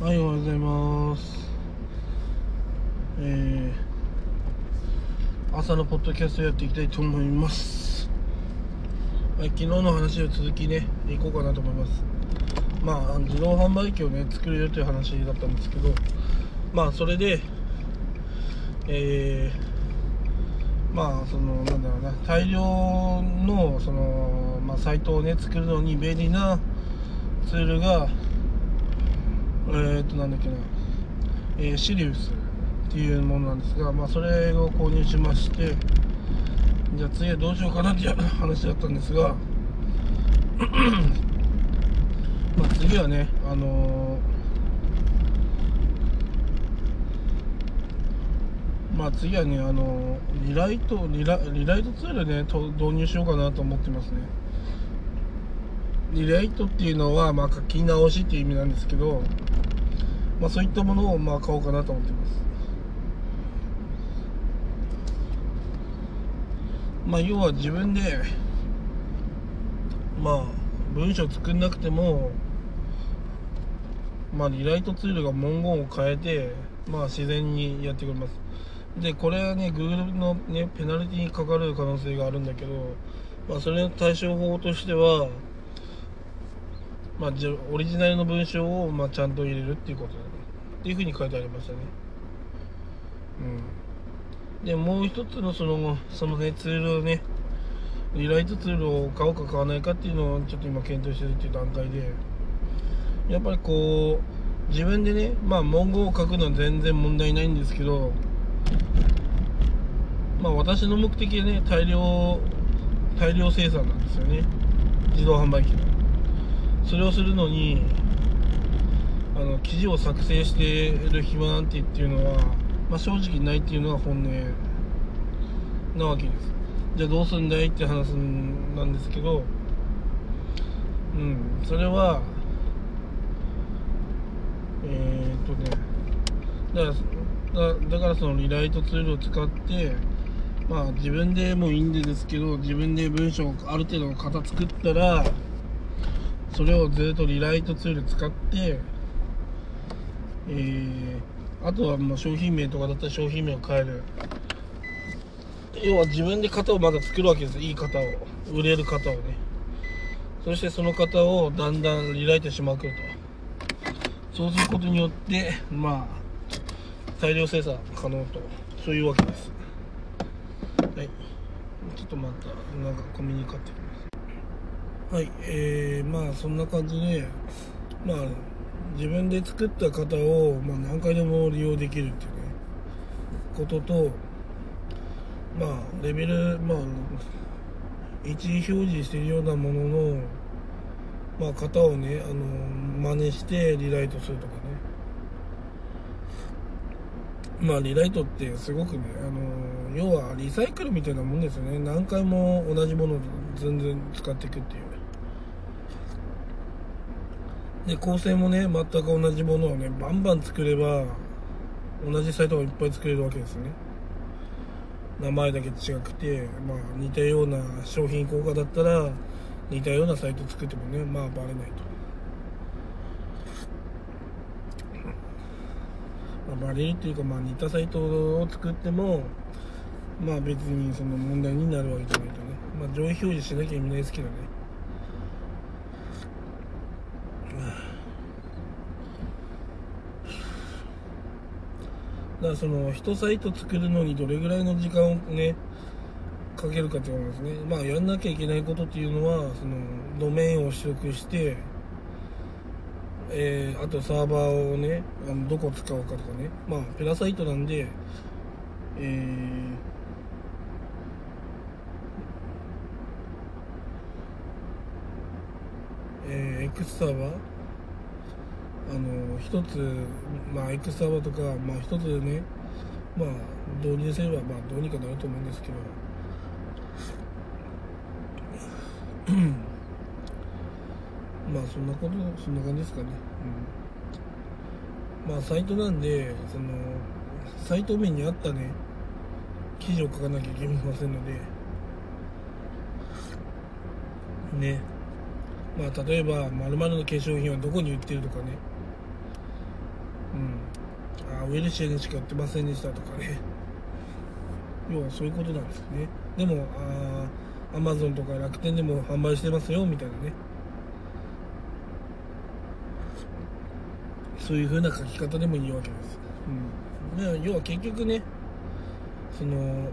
はい、おはようございます。えー、朝のポッドキャストやっていきたいと思います。はい、昨日の話を続きね、いこうかなと思います。まあ、自動販売機をね、作るよという話だったんですけど、まあ、それで、えー、まあ、その、なんだろうな、大量の、その、まあ、サイトをね、作るのに便利なツールが、えー、となんだっけな、えーシリウスっていうものなんですが、まあ、それを購入しましてじゃあ次はどうしようかなっていう話だったんですが まあ次はねあのーまあ次はねあのーリライトリラリライトツールねと導入しようかなと思ってますね。リライトっていうのは、まあ、書き直しっていう意味なんですけど、まあ、そういったものを、まあ、買おうかなと思ってます。まあ、要は自分で、まあ、文章作んなくても、まあ、リライトツールが文言を変えて、まあ、自然にやってくれます。で、これはね、Google のね、ペナルティにかかる可能性があるんだけど、まあ、それの対処法としては、まあ、オリジナルの文章を、まあ、ちゃんと入れるっていうことだね。っていうふうに書いてありましたね。うん。でもう一つのそのそのねツールをねリライトツールを買おうか買わないかっていうのをちょっと今検討してるっていう段階でやっぱりこう自分でねまあ文言を書くのは全然問題ないんですけどまあ私の目的はね大量大量生産なんですよね。自動販売機の。それをするのにあの記事を作成している暇なんてっていうのは、まあ、正直ないっていうのが本音なわけです。じゃあどうすんだいって話なんですけどうんそれはえー、っとねだからだからそのリライトツールを使ってまあ自分でもいいんですけど自分で文章をある程度の型作ったらそれをずっとリライトツール使って、えー、あとはもう商品名とかだったら商品名を変える。要は自分で型をまだ作るわけです。いい型を。売れる型をね。そしてその型をだんだんリライトしまくると。そうすることによってまあ大量生産可能と。そういうわけです。はい。ちょっとまたなんかコミュニカってきますはい、えー、まあそんな感じで、まあ自分で作った型を、まあ、何回でも利用できるっていうね、ことと、まあレベル、まあ、一時表示しているようなものの、まあ型をね、あの、真似してリライトするとかね。まあリライトってすごくね、あの、要はリサイクルみたいなもんですよね。何回も同じものを全然使っていくっていう。で構成もね全く同じものをねバンバン作れば同じサイトがいっぱい作れるわけですね。名前だけ違くて、まあ、似たような商品効果だったら似たようなサイト作ってもねまあバレないと、まあ、バレるっていうか、まあ、似たサイトを作ってもまあ別にその問題になるわけじゃないとね、まあ、上位表示しなきゃ意味ないですけどね。だからその一サイト作るのにどれぐらいの時間をねかけるかっていうことですね。まあやんなきゃいけないことっていうのはそのドメインを取得してえー、あとサーバーをねあのどこ使うかとかね。まあペラサイトなんでえーえー、X サーバーあの一つ、まあ、X サーバーとか、まあ、一つね、まあ、導入すれば、まあ、どうにかなると思うんですけど、まあ、そんなこと、そんな感じですかね。うん、まあ、サイトなんで、その、サイト面に合ったね、記事を書かなきゃいけませんので、ね、まあ、例えば、〇〇の化粧品はどこに売ってるとかね、あウェルシェにしか売ってませんでしたとかね。要はそういうことなんですね。でもあアマゾンとか楽天でも販売してますよみたいなね。そういう風な書き方でもいいわけです、うん、要は結局ねその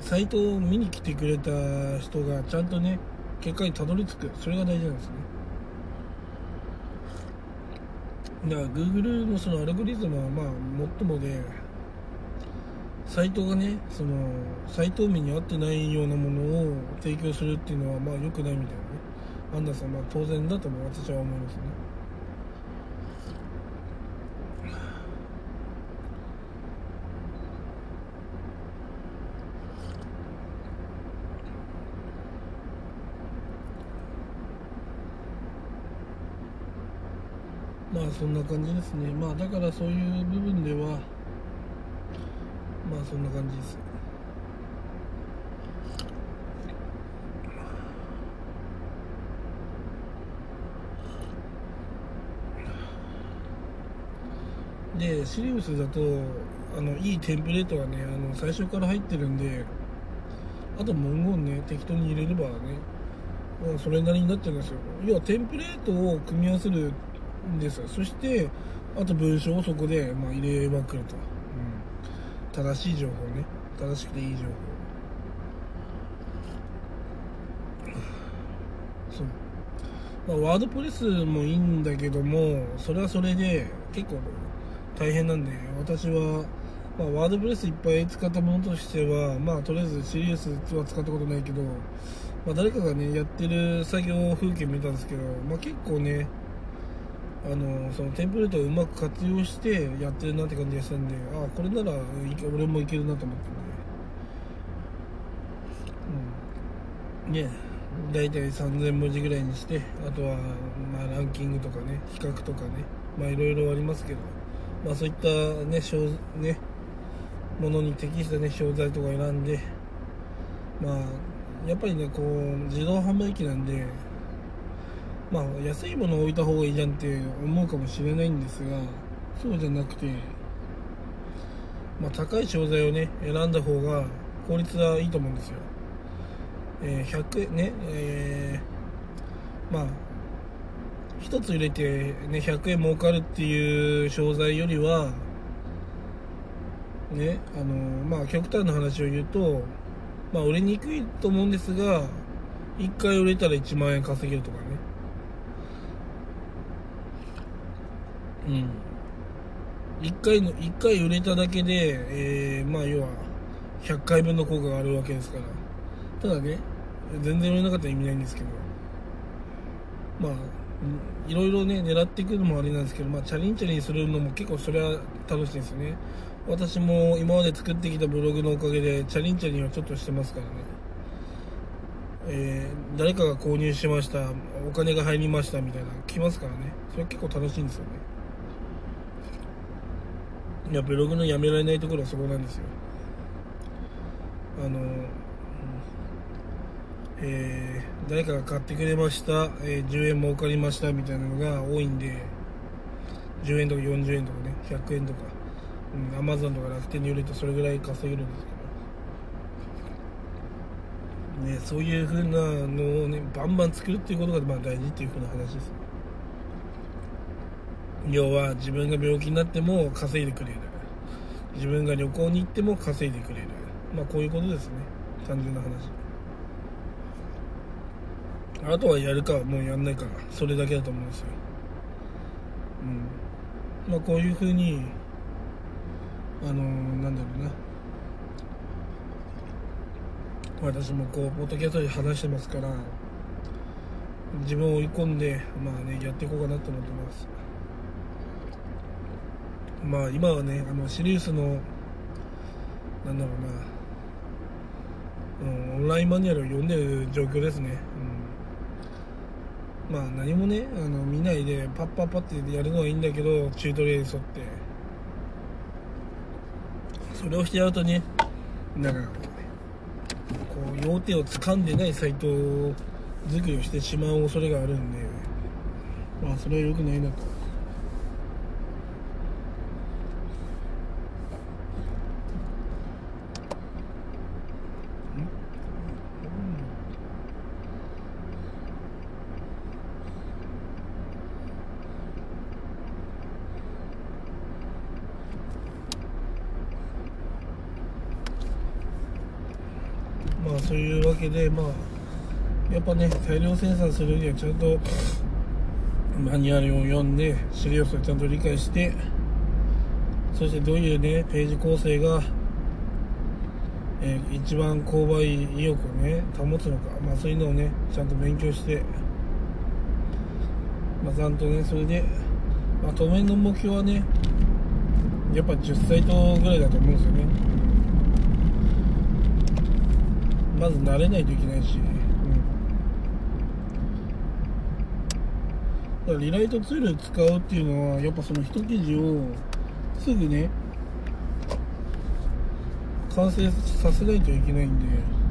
サイトを見に来てくれた人がちゃんとね結果にたどり着く。それが大事なんですね。だから Google のそのアルゴリズムはまあ最もでサイトがねそのサイト名に合ってないようなものを提供するっていうのはまあ良くないみたいなね。アンダーさんまあ当然だとも私は思いますね。まあそんな感じですね。まあだからそういう部分ではまあそんな感じです。でシリウスだとあのいいテンプレートがねあの最初から入ってるんであと文言ね適当に入れればね、まあ、それなりになってるんですよ。要はテンプレートを組み合わせるです。そしてあと文章をそこで、まあ、入れまくると。うん。正しい情報ね。正しくていい情報。そう。まあワードプレスもいいんだけどもそれはそれで結構大変なんで私はまあ、ワードプレスいっぱい使ったものとしては、まあ、とりあえずシリウスは使ったことないけど、まあ、誰かがね、やってる作業風景見たんですけど、まあ、結構ね、あのそのテンプレートをうまく活用してやってるなって感じがしたんでああこれなら俺もいけるなと思ってんで、うん、ね大体3000文字ぐらいにしてあとは、まあ、ランキングとかね比較とかねまあいろいろありますけど、まあ、そういったねねものに適したね商材とか選んでまあやっぱりねこう自動販売機なんでまあ安いものを置いた方がいいじゃんって思うかもしれないんですがそうじゃなくて、まあ、高い商材をね選んだ方が効率はいいと思うんですよ、えー、100円ねえー、まあ1つ入れて、ね、100円儲かるっていう商材よりはねあのまあ極端な話を言うとまあ売れにくいと思うんですが1回売れたら1万円稼げるとかね。うん。1回の1回売れただけで、えー、まあ要は100回分の効果があるわけですから。ただね全然売れなかったら意味ないんですけど。まあいろいろね狙っていくのもあれなんですけどまあチャリンチャリンするのも結構それは楽しいですよね。私も今まで作ってきたブログのおかげでチャリンチャリンはちょっとしてますからね。えー、誰かが購入しましたお金が入りましたみたいな来ますからね。それ結構楽しいんですよね。いやブログのやめられないところはそこなんですよ。あの、えー、誰かが買ってくれました、えー、10円儲かりましたみたいなのが多いんで10円とか40円とかね100円とか、うん、アマゾンとか楽天に売るとそれぐらい稼げるんですけど。ねそういう風なのをねバンバン作るっていうことがまあ大事っていう風な話です要は自分が病気になっても稼いでくれる。自分が旅行に行っても稼いでくれる。まあこういうことですね。単純な話。あとはやるかもうやんないか。それだけだと思うんですよ。うん。まあこういうふうにあのー、なんだろうな。私もこうポッドキャストで話してますから自分を追い込んでまあねやっていこうかなと思ってます。まあ今はねあのシリウスのなんだろうな、うん、オンラインマニュアルを読んでる状況ですね、うん、まあ何もねあの見ないでパッパッパってやるのはいいんだけどチュートリアルに沿って。それをしてやるとねなんかこう要点を掴んでないサイト作りをしてしまう恐れがあるんでまあそれは良くないなとまあそういうわけでまあやっぱね大量生産するにはちゃんとマニュアルを読んで資料数をちゃんと理解してそしてどういうねページ構成が、えー、一番購買意欲をね保つのか、まあ、そういうのをねちゃんと勉強して、まあ、ちゃんとねそれで、まあ、当面の目標はねやっぱ10サイトぐらいだと思うんですよね。まず慣れないといけないし、うん、リライトツール使うっていうのはやっぱその一記事をすぐね完成させないといけないんで。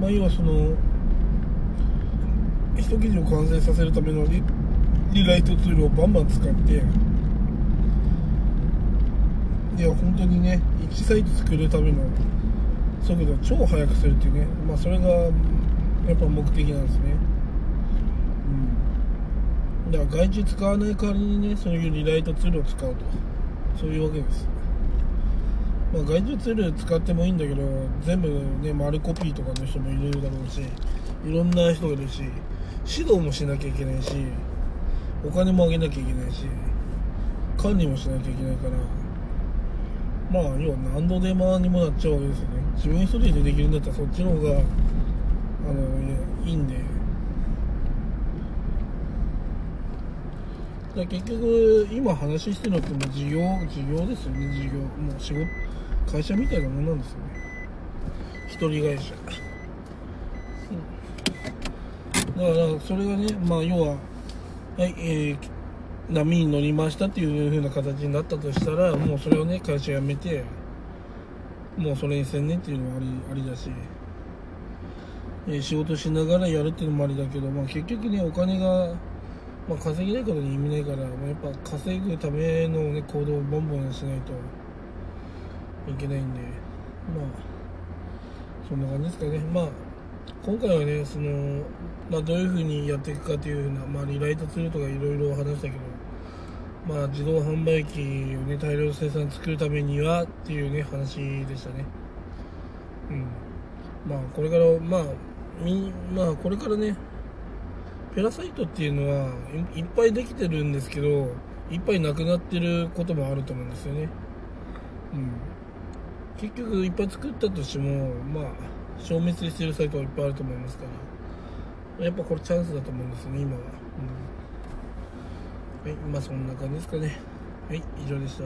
まあ要はその一記事を完成させるためのリリライトツールをバンバン使って。いや本当にね1サイト作るための速度を超速くするっていうねまあそれがやっぱ目的なんですね。うん。だから外注使わない代わりにねそういうリライトツールを使うと。そういうわけです。まあ外注ツール使ってもいいんだけど全部ね丸コピーとかの人もいるだろうしいろんな人がいるし指導もしなきゃいけないしお金もあげなきゃいけないし管理もしなきゃいけないからまあ要は何度でもにもなっちゃうわけですよね。自分一人でできるんだったらそっちの方があのいいんで。だ結局今話してるのってもう事業事業ですよね。事業もう仕事会社みたいなもんなんですよね。一人会社、うん、だからそれがねまあ要ははいえー波に乗りましたっていう風な形になったとしたらもうそれをね会社辞めてもうそれに専念っていうのもありありだし、え、仕事しながらやるっていうのもありだけど、まあ、結局ねお金が、まあ、稼げないことに意味ないから、まあ、やっぱ稼ぐための、ね、行動をボンボンしないといけないんでまあそんな感じですかね。まあ今回はねその、まあ、どういうふうにやっていくかというふうな、まあ、リライトツールとかいろいろ話したけどまあ、自動販売機をね大量生産作るためにはっていうね話でしたね。うん。まあこれからまあみまあこれからねペラサイトっていうのはいっぱいできてるんですけどいっぱいなくなってることもあると思うんですよね。うん。結局いっぱい作ったとしてもまあ消滅してるサイトはいっぱいあると思いますからやっぱこれチャンスだと思うんですよね今は、うん。はいまあそんな感じですかね。はい以上でした。